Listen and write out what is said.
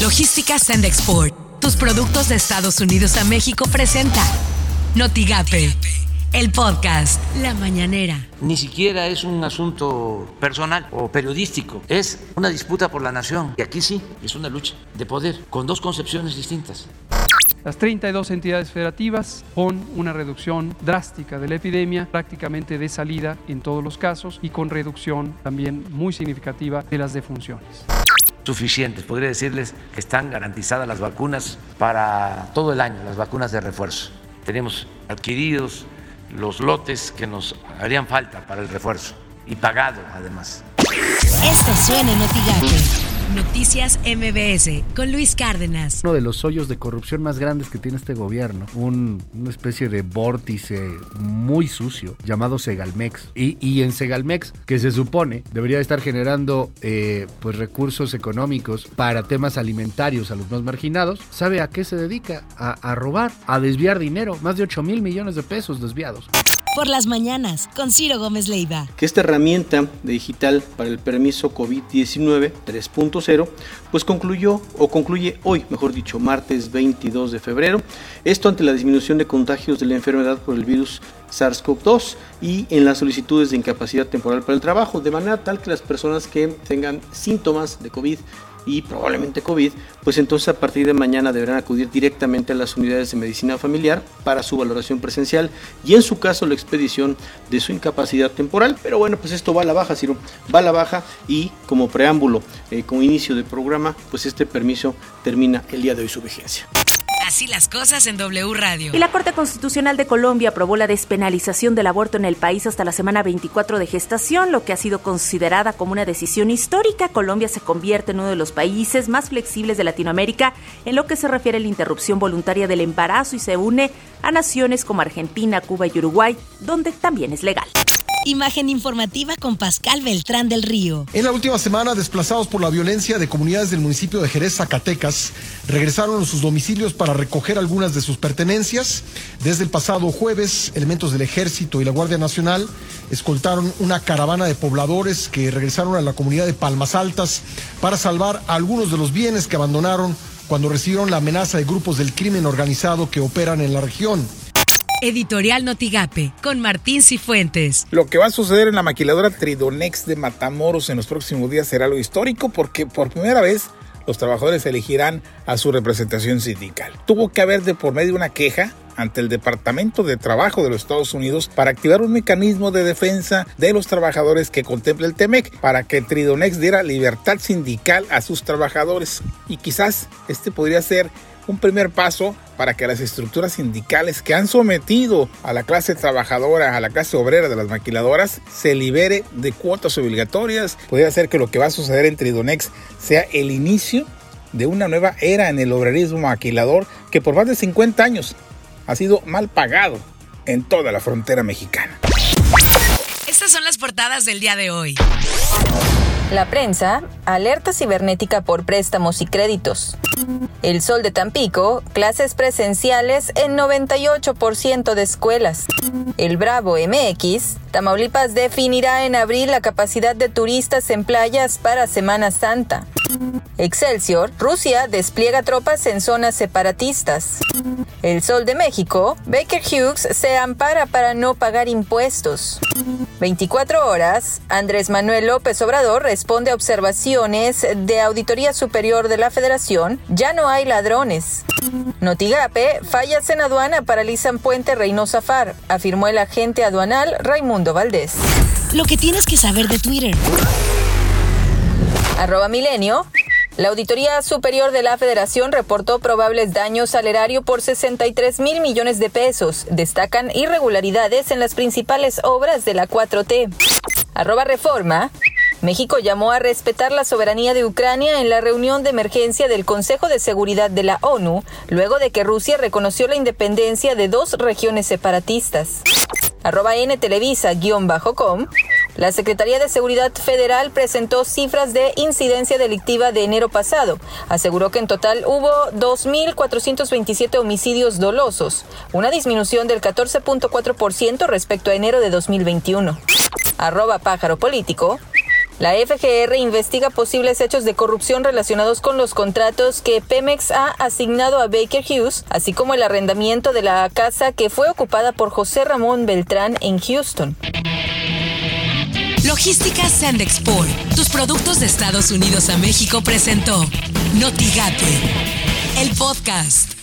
Logística Send Export. Tus productos de Estados Unidos a México presenta Notigape, el podcast La Mañanera. Ni siquiera es un asunto personal o periodístico, es una disputa por la nación. Y aquí sí, es una lucha de poder con dos concepciones distintas. Las 32 entidades federativas con una reducción drástica de la epidemia, prácticamente de salida en todos los casos y con reducción también muy significativa de las defunciones Podría decirles que están garantizadas las vacunas para todo el año, las vacunas de refuerzo. Tenemos adquiridos los lotes que nos harían falta para el refuerzo y pagado además. Esto suena en Noticias MBS con Luis Cárdenas. Uno de los hoyos de corrupción más grandes que tiene este gobierno, una especie de vórtice muy sucio llamado Segalmex. Y, en Segalmex, que se supone debería estar generando eh, pues recursos económicos para temas alimentarios a los más marginados, ¿sabe a qué se dedica? A, a robar, a desviar dinero, más de 8 mil millones de pesos desviados por las mañanas con Ciro Gómez Leiva. Que esta herramienta digital para el permiso COVID-19 3.0 pues concluyó o concluye hoy, mejor dicho, martes 22 de febrero. Esto ante la disminución de contagios de la enfermedad por el virus SARS-CoV-2 y en las solicitudes de incapacidad temporal para el trabajo, de manera tal que las personas que tengan síntomas de COVID y probablemente COVID, pues entonces a partir de mañana deberán acudir directamente a las unidades de medicina familiar para su valoración presencial y en su caso la expedición de su incapacidad temporal. Pero bueno, pues esto va a la baja, Ciro, va a la baja y como preámbulo, eh, como inicio de programa, pues este permiso termina el día de hoy su vigencia. Así las cosas en W Radio. Y la Corte Constitucional de Colombia aprobó la despenalización del aborto en el país hasta la semana 24 de gestación, lo que ha sido considerada como una decisión histórica. Colombia se convierte en uno de los países más flexibles de Latinoamérica en lo que se refiere a la interrupción voluntaria del embarazo y se une a naciones como Argentina, Cuba y Uruguay, donde también es legal. Imagen informativa con Pascal Beltrán del Río. En la última semana, desplazados por la violencia de comunidades del municipio de Jerez, Zacatecas, regresaron a sus domicilios para recoger algunas de sus pertenencias. Desde el pasado jueves, elementos del Ejército y la Guardia Nacional escoltaron una caravana de pobladores que regresaron a la comunidad de Palmas Altas para salvar algunos de los bienes que abandonaron cuando recibieron la amenaza de grupos del crimen organizado que operan en la región. Editorial Notigape, con Martín Cifuentes. Lo que va a suceder en la maquiladora Tridonex de Matamoros en los próximos días será lo histórico porque por primera vez los trabajadores elegirán a su representación sindical. Tuvo que haber de por medio una queja ante el Departamento de Trabajo de los Estados Unidos para activar un mecanismo de defensa de los trabajadores que contempla el TEMEC para que Tridonex diera libertad sindical a sus trabajadores. Y quizás este podría ser un primer paso para que las estructuras sindicales que han sometido a la clase trabajadora, a la clase obrera de las maquiladoras, se libere de cuotas obligatorias. Podría ser que lo que va a suceder en Tridonex sea el inicio de una nueva era en el obrerismo maquilador que por más de 50 años ha sido mal pagado en toda la frontera mexicana. Estas son las portadas del día de hoy. La prensa, alerta cibernética por préstamos y créditos. El Sol de Tampico, clases presenciales en 98% de escuelas. El Bravo MX, Tamaulipas definirá en abril la capacidad de turistas en playas para Semana Santa. Excelsior, Rusia despliega tropas en zonas separatistas. El Sol de México, Baker Hughes se ampara para no pagar impuestos. 24 horas, Andrés Manuel López Obrador responde a observaciones de Auditoría Superior de la Federación, ya no hay ladrones. Notigape, fallas en aduana paralizan puente Reynosa Far, afirmó el agente aduanal Raimundo Valdés. Lo que tienes que saber de Twitter. Arroba Milenio. La Auditoría Superior de la Federación reportó probables daños al erario por 63 mil millones de pesos. Destacan irregularidades en las principales obras de la 4T. Arroba Reforma. México llamó a respetar la soberanía de Ucrania en la reunión de emergencia del Consejo de Seguridad de la ONU, luego de que Rusia reconoció la independencia de dos regiones separatistas. Arroba N Televisa-com. La Secretaría de Seguridad Federal presentó cifras de incidencia delictiva de enero pasado. Aseguró que en total hubo 2.427 homicidios dolosos, una disminución del 14.4% respecto a enero de 2021. Arroba pájaro político. La FGR investiga posibles hechos de corrupción relacionados con los contratos que Pemex ha asignado a Baker Hughes, así como el arrendamiento de la casa que fue ocupada por José Ramón Beltrán en Houston. Logística Sandexport, tus productos de Estados Unidos a México presentó Notigate, el podcast.